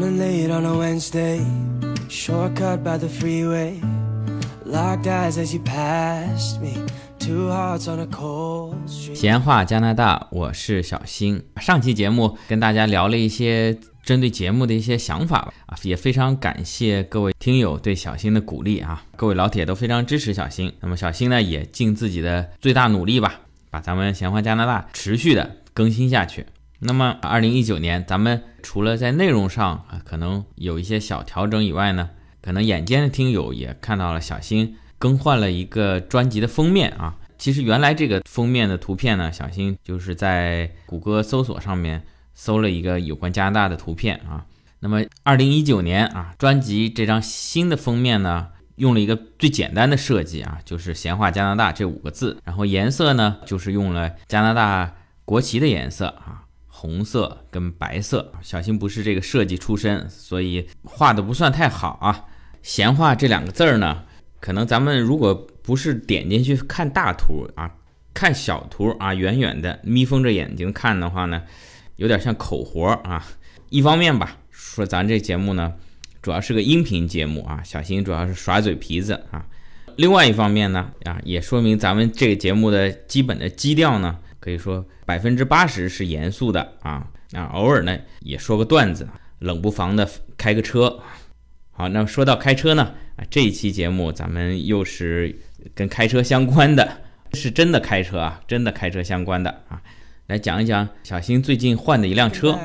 Running late on a Wednesday, shortcut by the freeway. Locked eyes as you passed me, two hearts on a cold street. 闲话加拿大，我是小新。上期节目跟大家聊了一些针对节目的一些想法吧，啊，也非常感谢各位听友对小新的鼓励啊，各位老铁都非常支持小新。那么小新呢，也尽自己的最大努力吧，把咱们闲话加拿大持续的更新下去。那么，二零一九年，咱们除了在内容上啊，可能有一些小调整以外呢，可能眼尖的听友也看到了小新更换了一个专辑的封面啊。其实原来这个封面的图片呢，小新就是在谷歌搜索上面搜了一个有关加拿大的图片啊。那么，二零一九年啊，专辑这张新的封面呢，用了一个最简单的设计啊，就是“闲话加拿大”这五个字，然后颜色呢，就是用了加拿大国旗的颜色啊。红色跟白色，小新不是这个设计出身，所以画的不算太好啊。闲话这两个字儿呢，可能咱们如果不是点进去看大图啊，看小图啊，远远的眯缝着眼睛看的话呢，有点像口活啊。一方面吧，说咱这节目呢，主要是个音频节目啊，小新主要是耍嘴皮子啊。另外一方面呢，啊，也说明咱们这个节目的基本的基调呢。可以说百分之八十是严肃的啊那，偶尔呢也说个段子，冷不防的开个车。好，那说到开车呢，这一期节目咱们又是跟开车相关的，是真的开车啊，真的开车相关的啊，来讲一讲小新最近换的一辆车。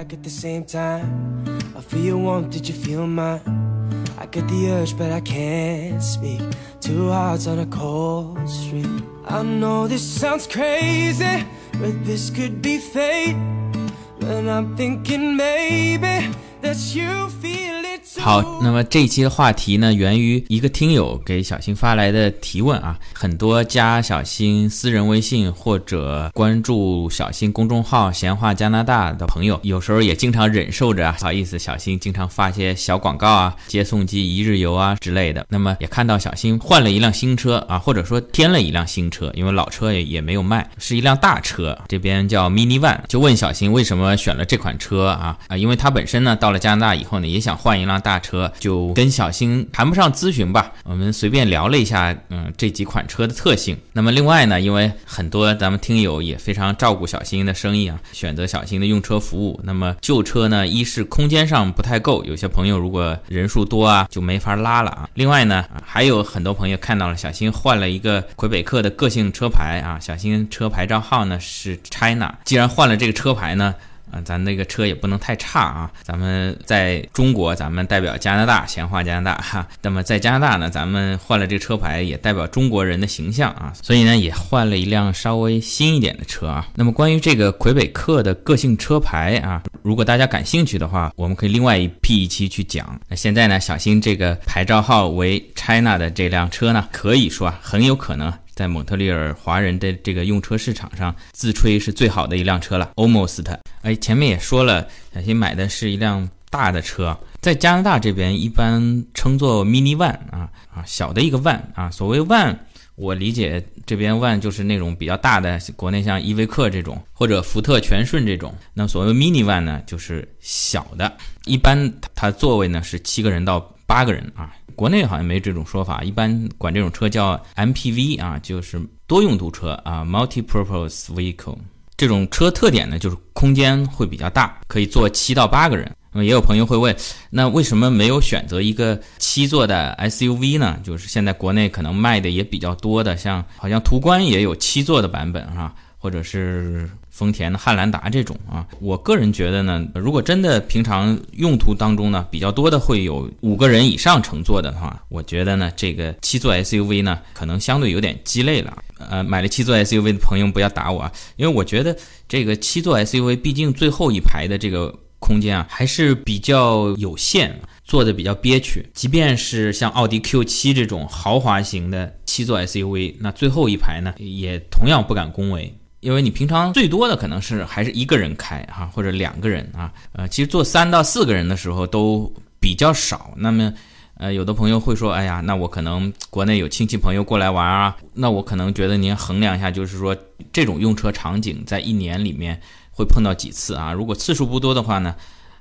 好，那么这一期的话题呢，源于一个听友给小新发来的提问啊，很多加小新私人微信或者关注小新公众号闲话加拿大的朋友，有时候也经常忍受着，不好意思，小新经常发一些小广告啊。接送机一日游啊之类的，那么也看到小新换了一辆新车啊，或者说添了一辆新车，因为老车也也没有卖，是一辆大车。这边叫 MINI one 就问小新为什么选了这款车啊？啊，因为他本身呢，到了加拿大以后呢，也想换一辆。大车，就跟小新谈不上咨询吧，我们随便聊了一下，嗯，这几款车的特性。那么另外呢，因为很多咱们听友也非常照顾小新的生意啊，选择小新的用车服务。那么旧车呢，一是空间上不太够，有些朋友如果人数多啊，就没法拉了啊。另外呢，还有很多朋友看到了小新换了一个魁北克的个性车牌啊，小新车牌照号呢是 China。既然换了这个车牌呢，啊，咱那个车也不能太差啊！咱们在中国，咱们代表加拿大，闲话加拿大哈。那么在加拿大呢，咱们换了这个车牌，也代表中国人的形象啊。所以呢，也换了一辆稍微新一点的车啊。那么关于这个魁北克的个性车牌啊，如果大家感兴趣的话，我们可以另外一辟一期去讲。那现在呢，小新这个牌照号为 China 的这辆车呢，可以说啊，很有可能。在蒙特利尔华人的这个用车市场上，自吹是最好的一辆车了，almost。哎，前面也说了，小新买的是一辆大的车，在加拿大这边一般称作 mini van 啊啊，小的一个 van 啊。所谓 van，我理解这边 van 就是那种比较大的，国内像依维柯这种或者福特全顺这种。那所谓 mini van 呢，就是小的，一般它座位呢是七个人到八个人啊。国内好像没这种说法，一般管这种车叫 MPV 啊，就是多用途车啊，multi-purpose vehicle。这种车特点呢，就是空间会比较大，可以坐七到八个人。那么也有朋友会问，那为什么没有选择一个七座的 SUV 呢？就是现在国内可能卖的也比较多的，像好像途观也有七座的版本哈，或者是。丰田的汉兰达这种啊，我个人觉得呢，如果真的平常用途当中呢，比较多的会有五个人以上乘坐的话，我觉得呢，这个七座 SUV 呢，可能相对有点鸡肋了。呃，买了七座 SUV 的朋友不要打我啊，因为我觉得这个七座 SUV 毕竟最后一排的这个空间啊，还是比较有限，坐的比较憋屈。即便是像奥迪 Q7 这种豪华型的七座 SUV，那最后一排呢，也同样不敢恭维。因为你平常最多的可能是还是一个人开哈，或者两个人啊，呃，其实坐三到四个人的时候都比较少。那么，呃，有的朋友会说，哎呀，那我可能国内有亲戚朋友过来玩啊，那我可能觉得您衡量一下，就是说这种用车场景在一年里面会碰到几次啊？如果次数不多的话呢，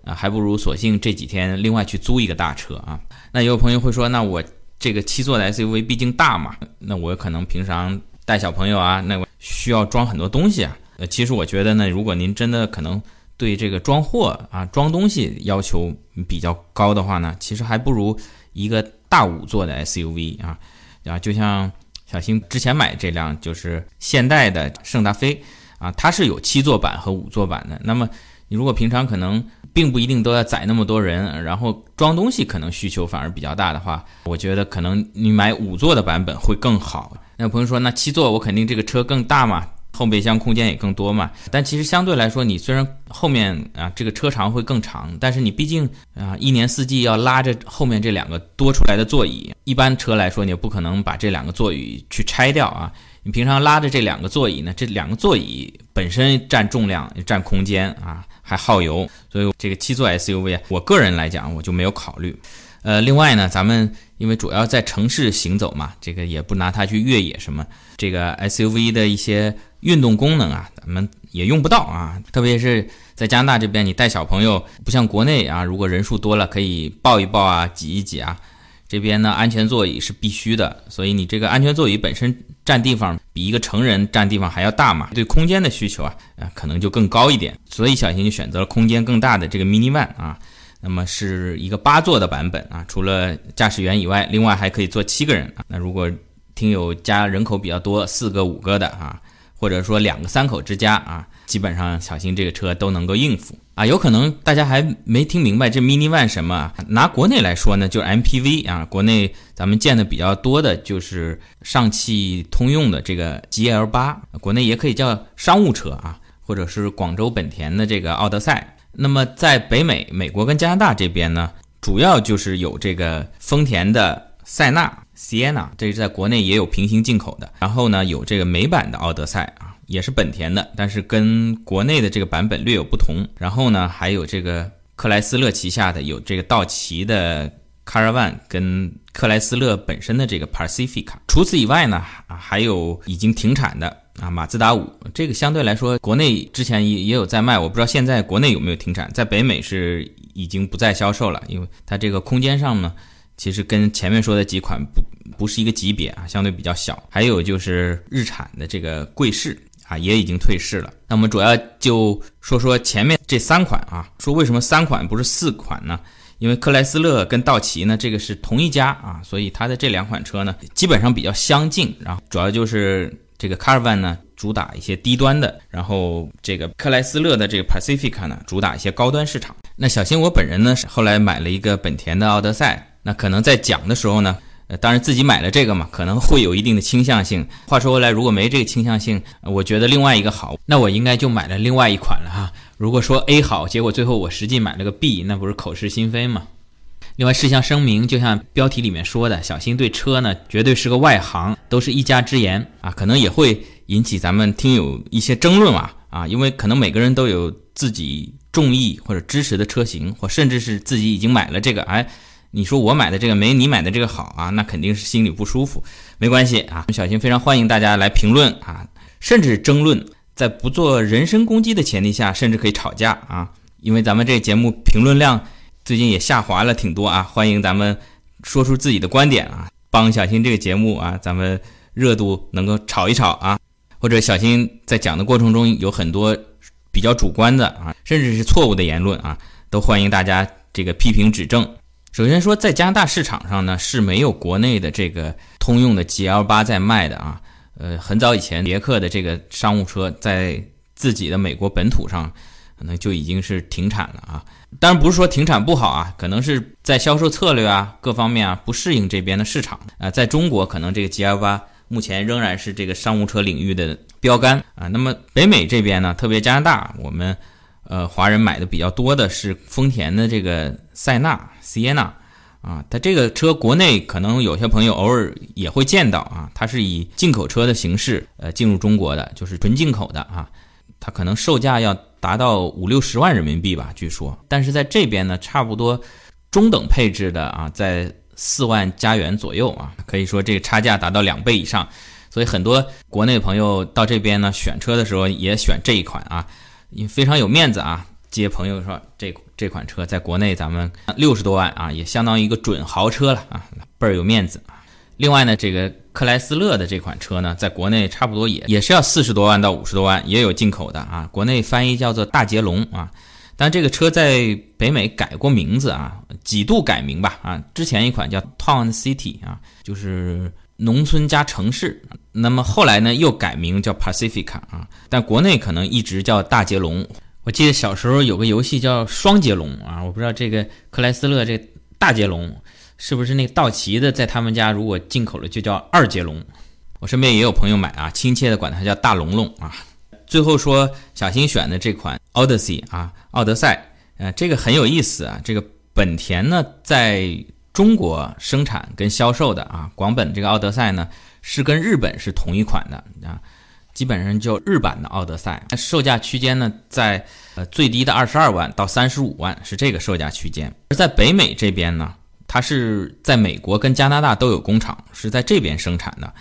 啊，还不如索性这几天另外去租一个大车啊。那有朋友会说，那我这个七座的 SUV 毕竟大嘛，那我可能平常带小朋友啊，那我需要装很多东西啊。呃，其实我觉得呢，如果您真的可能对这个装货啊、装东西要求比较高的话呢，其实还不如一个大五座的 SUV 啊啊，就像小新之前买这辆就是现代的圣达菲啊，它是有七座版和五座版的。那么你如果平常可能并不一定都要载那么多人，然后装东西可能需求反而比较大的话，我觉得可能你买五座的版本会更好。那有朋友说，那七座我肯定这个车更大嘛？后备箱空间也更多嘛，但其实相对来说，你虽然后面啊这个车长会更长，但是你毕竟啊一年四季要拉着后面这两个多出来的座椅，一般车来说你不可能把这两个座椅去拆掉啊。你平常拉着这两个座椅呢，这两个座椅本身占重量、占空间啊，还耗油，所以这个七座 SUV 啊，我个人来讲我就没有考虑。呃，另外呢，咱们因为主要在城市行走嘛，这个也不拿它去越野什么，这个 SUV 的一些。运动功能啊，咱们也用不到啊，特别是在加拿大这边，你带小朋友不像国内啊，如果人数多了可以抱一抱啊，挤一挤啊。这边呢，安全座椅是必须的，所以你这个安全座椅本身占地方比一个成人占地方还要大嘛，对空间的需求啊啊可能就更高一点。所以小新就选择了空间更大的这个 Mini One 啊，那么是一个八座的版本啊，除了驾驶员以外，另外还可以坐七个人啊。那如果听友家人口比较多，四个五个的啊。或者说两个三口之家啊，基本上小新这个车都能够应付啊。有可能大家还没听明白这 Mini One 什么？拿国内来说呢，就是 MPV 啊。国内咱们见的比较多的就是上汽通用的这个 GL 八，国内也可以叫商务车啊，或者是广州本田的这个奥德赛。那么在北美、美国跟加拿大这边呢，主要就是有这个丰田的塞纳。Sienna，这是在国内也有平行进口的。然后呢，有这个美版的奥德赛啊，也是本田的，但是跟国内的这个版本略有不同。然后呢，还有这个克莱斯勒旗下的有这个道奇的 Caravan，跟克莱斯勒本身的这个 Pacifica。除此以外呢，还有已经停产的啊马自达五。这个相对来说，国内之前也也有在卖，我不知道现在国内有没有停产。在北美是已经不再销售了，因为它这个空间上呢。其实跟前面说的几款不不是一个级别啊，相对比较小。还有就是日产的这个贵士啊，也已经退市了。那我们主要就说说前面这三款啊，说为什么三款不是四款呢？因为克莱斯勒跟道奇呢，这个是同一家啊，所以它的这两款车呢，基本上比较相近。然后主要就是这个 Carvan 呢，主打一些低端的，然后这个克莱斯勒的这个 Pacifica 呢，主打一些高端市场。那小新我本人呢，后来买了一个本田的奥德赛。那可能在讲的时候呢，呃，当然自己买了这个嘛，可能会有一定的倾向性。话说回来，如果没这个倾向性，我觉得另外一个好，那我应该就买了另外一款了哈。如果说 A 好，结果最后我实际买了个 B，那不是口是心非吗？另外事项声明，就像标题里面说的，小新对车呢绝对是个外行，都是一家之言啊，可能也会引起咱们听友一些争论啊啊，因为可能每个人都有自己中意或者支持的车型，或甚至是自己已经买了这个，哎。你说我买的这个没你买的这个好啊，那肯定是心里不舒服。没关系啊，小新非常欢迎大家来评论啊，甚至争论，在不做人身攻击的前提下，甚至可以吵架啊。因为咱们这节目评论量最近也下滑了挺多啊，欢迎咱们说出自己的观点啊，帮小新这个节目啊，咱们热度能够炒一炒啊。或者小新在讲的过程中有很多比较主观的啊，甚至是错误的言论啊，都欢迎大家这个批评指正。首先说，在加拿大市场上呢是没有国内的这个通用的 GL 八在卖的啊。呃，很早以前，别克的这个商务车在自己的美国本土上可能就已经是停产了啊。当然不是说停产不好啊，可能是在销售策略啊各方面啊不适应这边的市场啊。在中国，可能这个 GL 八目前仍然是这个商务车领域的标杆啊。那么北美这边呢，特别加拿大，我们。呃，华人买的比较多的是丰田的这个塞纳 Sienna 啊，它这个车国内可能有些朋友偶尔也会见到啊，它是以进口车的形式呃进入中国的，就是纯进口的啊，它可能售价要达到五六十万人民币吧，据说，但是在这边呢，差不多中等配置的啊，在四万加元左右啊，可以说这个差价达到两倍以上，所以很多国内朋友到这边呢选车的时候也选这一款啊。你非常有面子啊！接朋友说这这款车在国内咱们六十多万啊，也相当于一个准豪车了啊，倍儿有面子。另外呢，这个克莱斯勒的这款车呢，在国内差不多也也是要四十多万到五十多万，也有进口的啊。国内翻译叫做大捷龙啊，但这个车在北美改过名字啊，几度改名吧啊。之前一款叫 Town City 啊，就是农村加城市。那么后来呢，又改名叫 Pacifica 啊，但国内可能一直叫大捷龙。我记得小时候有个游戏叫双捷龙啊，我不知道这个克莱斯勒这大捷龙是不是那个道奇的，在他们家如果进口了就叫二杰龙。我身边也有朋友买啊，亲切的管它叫大龙龙啊。最后说小新选的这款 Odyssey 啊，奥德赛，呃，这个很有意思啊。这个本田呢，在中国生产跟销售的啊，广本这个奥德赛呢，是跟日本是同一款的啊。基本上就日版的奥德赛，售价区间呢，在呃最低的二十二万到三十五万是这个售价区间。而在北美这边呢，它是在美国跟加拿大都有工厂，是在这边生产的，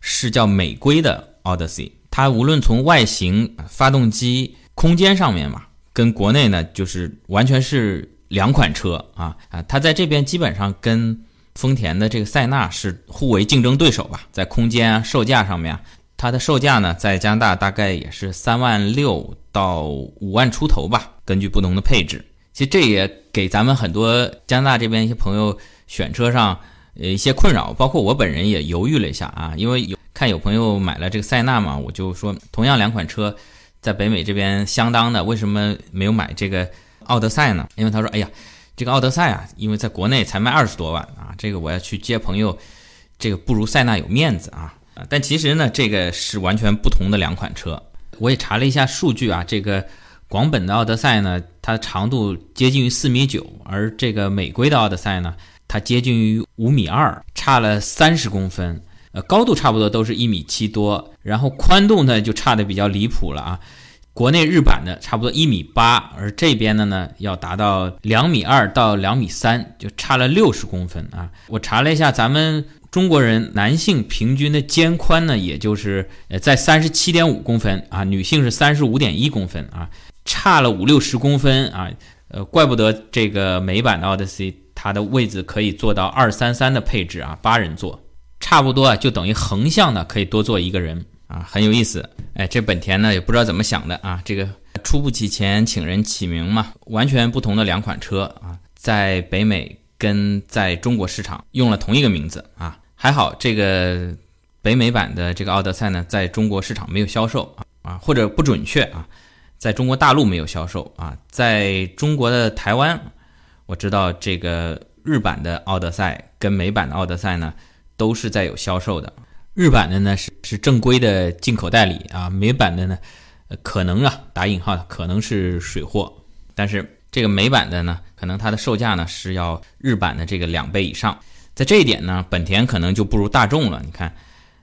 是叫美规的 Odyssey。它无论从外形、发动机、空间上面嘛，跟国内呢就是完全是两款车啊啊！它在这边基本上跟丰田的这个塞纳是互为竞争对手吧，在空间啊、售价上面。它的售价呢，在加拿大大概也是三万六到五万出头吧，根据不同的配置。其实这也给咱们很多加拿大这边一些朋友选车上呃一些困扰，包括我本人也犹豫了一下啊，因为有看有朋友买了这个塞纳嘛，我就说同样两款车在北美这边相当的，为什么没有买这个奥德赛呢？因为他说，哎呀，这个奥德赛啊，因为在国内才卖二十多万啊，这个我要去接朋友，这个不如塞纳有面子啊。但其实呢，这个是完全不同的两款车。我也查了一下数据啊，这个广本的奥德赛呢，它长度接近于四米九，而这个美规的奥德赛呢，它接近于五米二，差了三十公分。呃，高度差不多都是一米七多，然后宽度呢就差的比较离谱了啊。国内日版的差不多一米八，而这边的呢要达到两米二到两米三，就差了六十公分啊。我查了一下，咱们。中国人男性平均的肩宽呢，也就是呃在三十七点五公分啊，女性是三十五点一公分啊，差了五六十公分啊，呃，怪不得这个美版的奥德赛它的位置可以做到二三三的配置啊，八人座，差不多啊，就等于横向的可以多坐一个人啊，很有意思。哎，这本田呢也不知道怎么想的啊，这个出不起钱请人起名嘛，完全不同的两款车啊，在北美跟在中国市场用了同一个名字啊。还好，这个北美版的这个奥德赛呢，在中国市场没有销售啊啊，或者不准确啊，在中国大陆没有销售啊，在中国的台湾，我知道这个日版的奥德赛跟美版的奥德赛呢，都是在有销售的。日版的呢是是正规的进口代理啊，美版的呢，可能啊打引号可能是水货，但是这个美版的呢，可能它的售价呢是要日版的这个两倍以上。在这一点呢，本田可能就不如大众了。你看，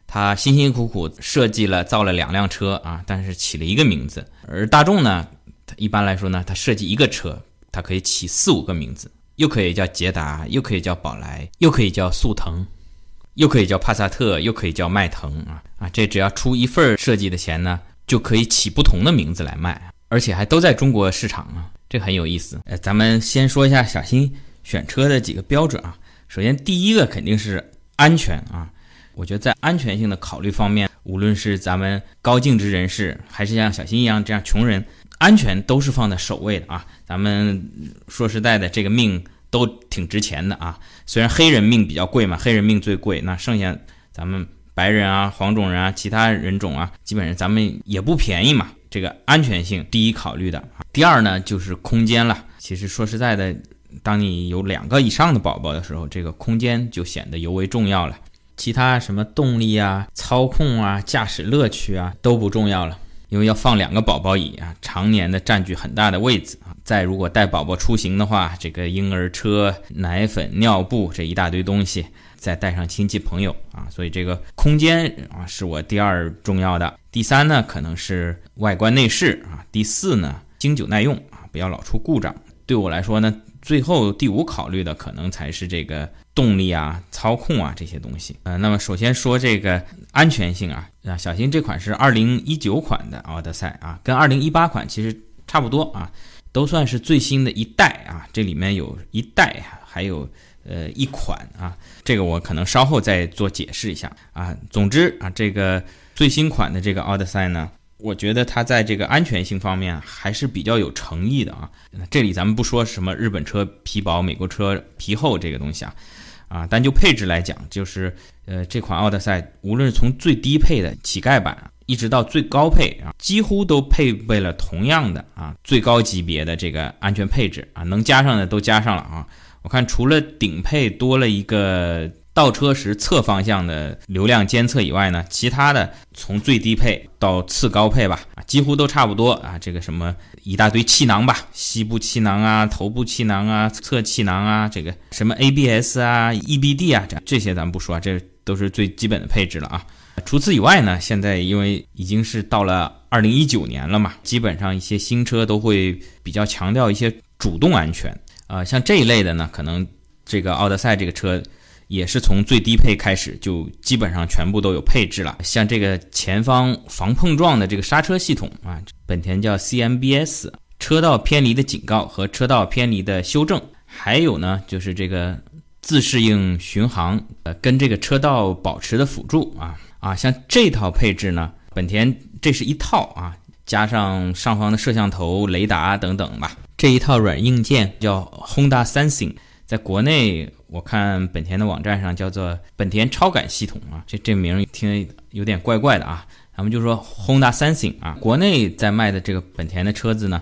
他辛辛苦苦设计了造了两辆车啊，但是起了一个名字。而大众呢，一般来说呢，它设计一个车，它可以起四五个名字，又可以叫捷达，又可以叫宝来，又可以叫速腾，又可以叫帕萨特，又可以叫迈腾啊啊！这只要出一份设计的钱呢，就可以起不同的名字来卖，而且还都在中国市场啊，这很有意思。呃，咱们先说一下小新选车的几个标准啊。首先，第一个肯定是安全啊！我觉得在安全性的考虑方面，无论是咱们高净值人士，还是像小新一样这样穷人，安全都是放在首位的啊！咱们说实在的，这个命都挺值钱的啊！虽然黑人命比较贵嘛，黑人命最贵，那剩下咱们白人啊、黄种人啊、其他人种啊，基本上咱们也不便宜嘛。这个安全性第一考虑的，第二呢就是空间了。其实说实在的。当你有两个以上的宝宝的时候，这个空间就显得尤为重要了。其他什么动力啊、操控啊、驾驶乐趣啊都不重要了，因为要放两个宝宝椅啊，常年的占据很大的位置啊。再如果带宝宝出行的话，这个婴儿车、奶粉、尿布这一大堆东西，再带上亲戚朋友啊，所以这个空间啊是我第二重要的。第三呢，可能是外观内饰啊。第四呢，经久耐用啊，不要老出故障。对我来说呢。最后第五考虑的可能才是这个动力啊、操控啊这些东西。呃，那么首先说这个安全性啊，啊，小新这款是二零一九款的奥德赛啊，跟二零一八款其实差不多啊。都算是最新的一代啊。这里面有一代，还有呃一款啊，这个我可能稍后再做解释一下啊。总之啊，这个最新款的这个奥德赛呢。我觉得它在这个安全性方面还是比较有诚意的啊。这里咱们不说什么日本车皮薄、美国车皮厚这个东西啊，啊，单就配置来讲，就是呃，这款奥德赛无论是从最低配的乞丐版，一直到最高配啊，几乎都配备了同样的啊最高级别的这个安全配置啊，能加上的都加上了啊。我看除了顶配多了一个。倒车时侧方向的流量监测以外呢，其他的从最低配到次高配吧，几乎都差不多啊。这个什么一大堆气囊吧，膝部气囊啊，头部气囊啊，侧气囊啊，这个什么 ABS 啊、EBD 啊，这这些咱们不说，这都是最基本的配置了啊。除此以外呢，现在因为已经是到了二零一九年了嘛，基本上一些新车都会比较强调一些主动安全啊，像这一类的呢，可能这个奥德赛这个车。也是从最低配开始就基本上全部都有配置了，像这个前方防碰撞的这个刹车系统啊，本田叫 CMBS，车道偏离的警告和车道偏离的修正，还有呢就是这个自适应巡航，呃，跟这个车道保持的辅助啊啊，像这套配置呢，本田这是一套啊，加上上方的摄像头、雷达等等吧，这一套软硬件叫 Honda Sensing。在国内，我看本田的网站上叫做本田超感系统啊，这这名听有点怪怪的啊。咱们就说 Honda Sensing 啊，国内在卖的这个本田的车子呢，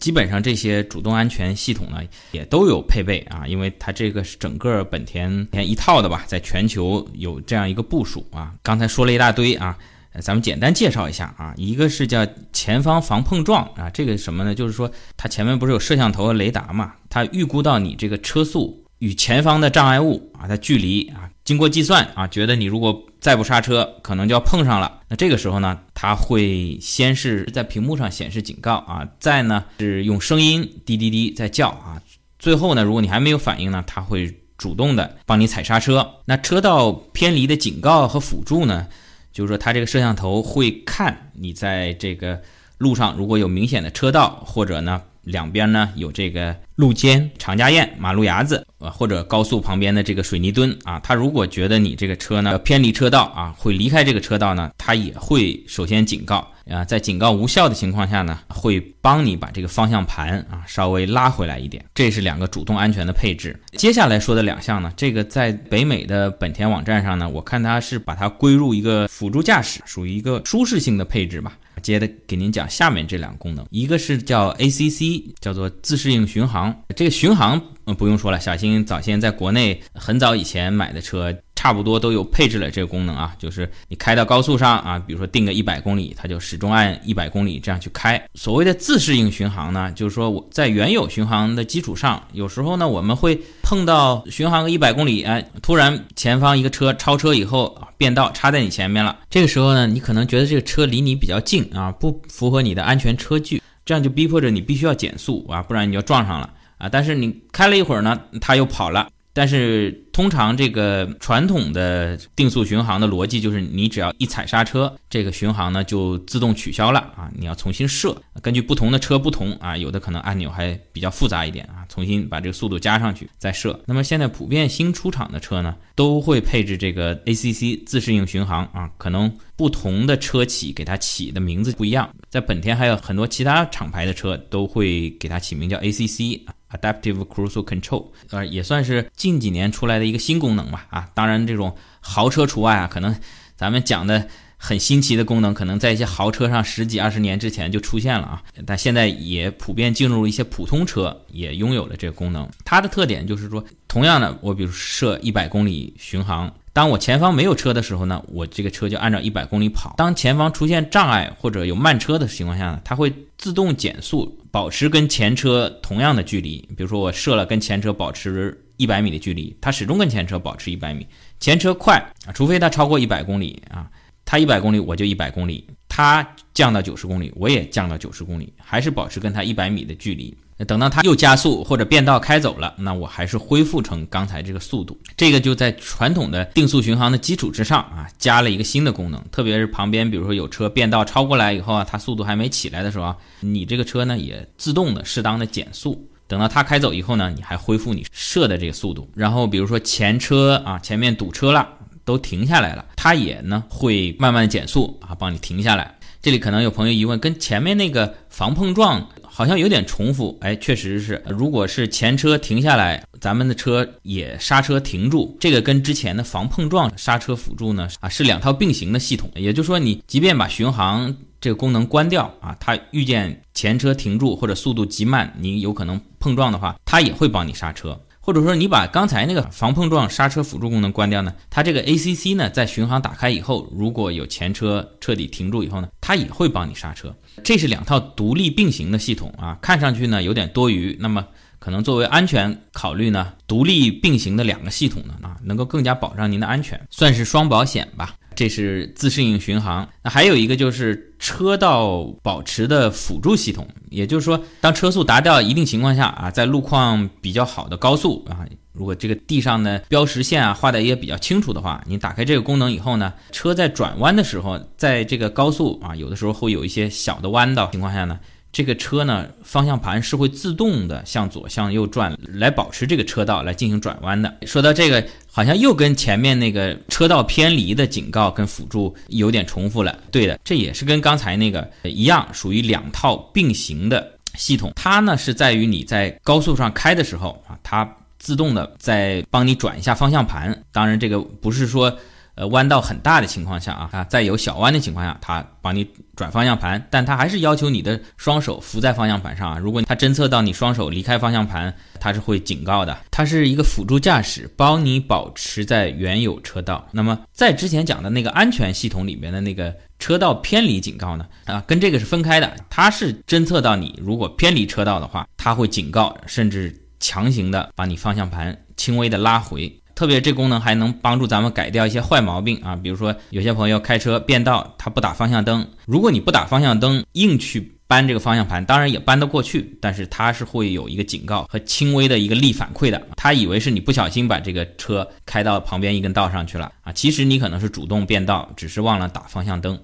基本上这些主动安全系统呢也都有配备啊，因为它这个是整个本田一套的吧，在全球有这样一个部署啊。刚才说了一大堆啊。咱们简单介绍一下啊，一个是叫前方防碰撞啊，这个什么呢？就是说它前面不是有摄像头和雷达嘛，它预估到你这个车速与前方的障碍物啊，它距离啊，经过计算啊，觉得你如果再不刹车，可能就要碰上了。那这个时候呢，它会先是在屏幕上显示警告啊，再呢是用声音滴滴滴在叫啊，最后呢，如果你还没有反应呢，它会主动的帮你踩刹车。那车道偏离的警告和辅助呢？就是说，它这个摄像头会看你在这个路上，如果有明显的车道，或者呢两边呢有这个路肩、长家堰、马路牙子，呃，或者高速旁边的这个水泥墩啊，他如果觉得你这个车呢偏离车道啊，会离开这个车道呢，他也会首先警告。啊，在警告无效的情况下呢，会帮你把这个方向盘啊稍微拉回来一点。这是两个主动安全的配置。接下来说的两项呢，这个在北美的本田网站上呢，我看它是把它归入一个辅助驾驶，属于一个舒适性的配置吧。接着给您讲下面这两个功能，一个是叫 ACC，叫做自适应巡航。这个巡航嗯不用说了，小新早先在国内很早以前买的车。差不多都有配置了这个功能啊，就是你开到高速上啊，比如说定个一百公里，它就始终按一百公里这样去开。所谓的自适应巡航呢，就是说我在原有巡航的基础上，有时候呢我们会碰到巡航个一百公里，哎，突然前方一个车超车以后啊变道插在你前面了，这个时候呢，你可能觉得这个车离你比较近啊，不符合你的安全车距，这样就逼迫着你必须要减速啊，不然你就撞上了啊。但是你开了一会儿呢，它又跑了。但是通常这个传统的定速巡航的逻辑就是，你只要一踩刹车，这个巡航呢就自动取消了啊，你要重新设。根据不同的车不同啊，有的可能按钮还比较复杂一点啊，重新把这个速度加上去再设。那么现在普遍新出厂的车呢，都会配置这个 ACC 自适应巡航啊，可能不同的车企给它起的名字不一样，在本田还有很多其他厂牌的车都会给它起名叫 ACC 啊。Adaptive Cruise Control，呃，也算是近几年出来的一个新功能吧。啊，当然这种豪车除外啊，可能咱们讲的很新奇的功能，可能在一些豪车上十几二十年之前就出现了啊。但现在也普遍进入一些普通车，也拥有了这个功能。它的特点就是说，同样的，我比如设一百公里巡航。当我前方没有车的时候呢，我这个车就按照一百公里跑。当前方出现障碍或者有慢车的情况下呢，它会自动减速，保持跟前车同样的距离。比如说我设了跟前车保持一百米的距离，它始终跟前车保持一百米。前车快啊，除非它超过一百公里啊，它一百公里我就一百公里，它降到九十公里我也降到九十公里，还是保持跟它一百米的距离。等到它又加速或者变道开走了，那我还是恢复成刚才这个速度。这个就在传统的定速巡航的基础之上啊，加了一个新的功能。特别是旁边比如说有车变道超过来以后啊，它速度还没起来的时候啊，你这个车呢也自动的适当的减速。等到它开走以后呢，你还恢复你设的这个速度。然后比如说前车啊，前面堵车了，都停下来了，它也呢会慢慢减速啊，帮你停下来。这里可能有朋友疑问，跟前面那个防碰撞好像有点重复。哎，确实是，如果是前车停下来，咱们的车也刹车停住，这个跟之前的防碰撞刹车辅助呢啊是两套并行的系统。也就是说，你即便把巡航这个功能关掉啊，它遇见前车停住或者速度极慢，你有可能碰撞的话，它也会帮你刹车。或者说你把刚才那个防碰撞刹车辅助功能关掉呢？它这个 ACC 呢，在巡航打开以后，如果有前车彻底停住以后呢，它也会帮你刹车。这是两套独立并行的系统啊，看上去呢有点多余。那么可能作为安全考虑呢，独立并行的两个系统呢啊，能够更加保障您的安全，算是双保险吧。这是自适应巡航，那还有一个就是车道保持的辅助系统，也就是说，当车速达到一定情况下啊，在路况比较好的高速啊，如果这个地上的标识线啊画的也比较清楚的话，你打开这个功能以后呢，车在转弯的时候，在这个高速啊，有的时候会有一些小的弯道情况下呢。这个车呢，方向盘是会自动的向左向右转，来保持这个车道来进行转弯的。说到这个，好像又跟前面那个车道偏离的警告跟辅助有点重复了。对的，这也是跟刚才那个一样，属于两套并行的系统。它呢是在于你在高速上开的时候啊，它自动的在帮你转一下方向盘。当然，这个不是说。呃，弯道很大的情况下啊，啊，在有小弯的情况下，它帮你转方向盘，但它还是要求你的双手扶在方向盘上啊。如果它侦测到你双手离开方向盘，它是会警告的。它是一个辅助驾驶，帮你保持在原有车道。那么在之前讲的那个安全系统里面的那个车道偏离警告呢，啊，跟这个是分开的。它是侦测到你如果偏离车道的话，它会警告，甚至强行的把你方向盘轻微的拉回。特别这功能还能帮助咱们改掉一些坏毛病啊，比如说有些朋友开车变道，他不打方向灯。如果你不打方向灯，硬去扳这个方向盘，当然也扳得过去，但是它是会有一个警告和轻微的一个力反馈的。他以为是你不小心把这个车开到旁边一根道上去了啊，其实你可能是主动变道，只是忘了打方向灯。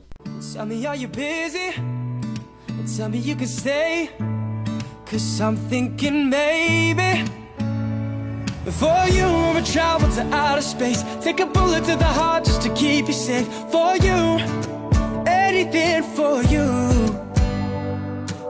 For you, I'ma travel to outer space. Take a bullet to the heart just to keep you safe. For you, anything for you.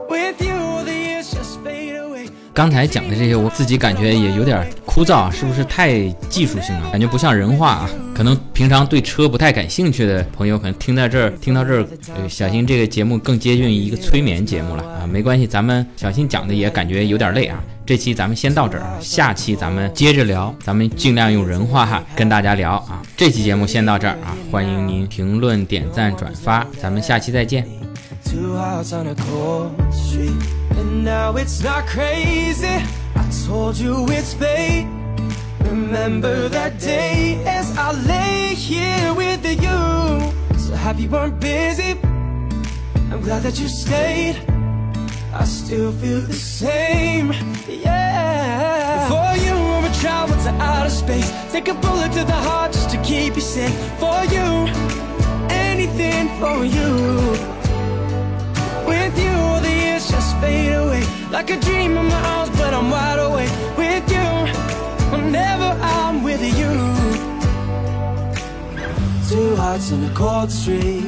With you, the years just fade away. 刚才讲的这些，我自己感觉也有点枯燥，是不是太技术性了？感觉不像人话啊。可能平常对车不太感兴趣的朋友，可能听到这儿，听到这儿，小新这个节目更接近于一个催眠节目了啊。没关系，咱们小新讲的也感觉有点累啊。这期咱们先到这儿，下期咱们接着聊，咱们尽量用人话哈跟大家聊啊。这期节目先到这儿啊，欢迎您评论、点赞、转发，咱们下期再见。I still feel the same, yeah. For you, I'ma travel to outer space. Take a bullet to the heart just to keep you safe For you, anything for you. With you, all the years just fade away. Like a dream in my arms, but I'm wide awake. With you, whenever I'm with you. Two hearts on a cold street.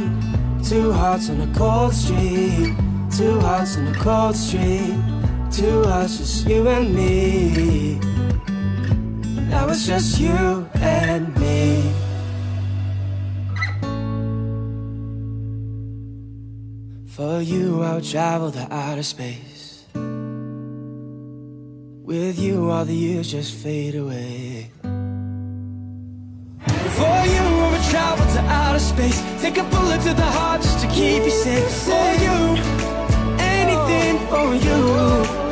Two hearts on a cold street Two hearts in a cold street. Two hearts, just you and me. Now it's just you and me. For you I'll travel to outer space. With you all the years just fade away. For you I'll travel to outer space. Take a bullet to the heart just to keep you safe. For you for you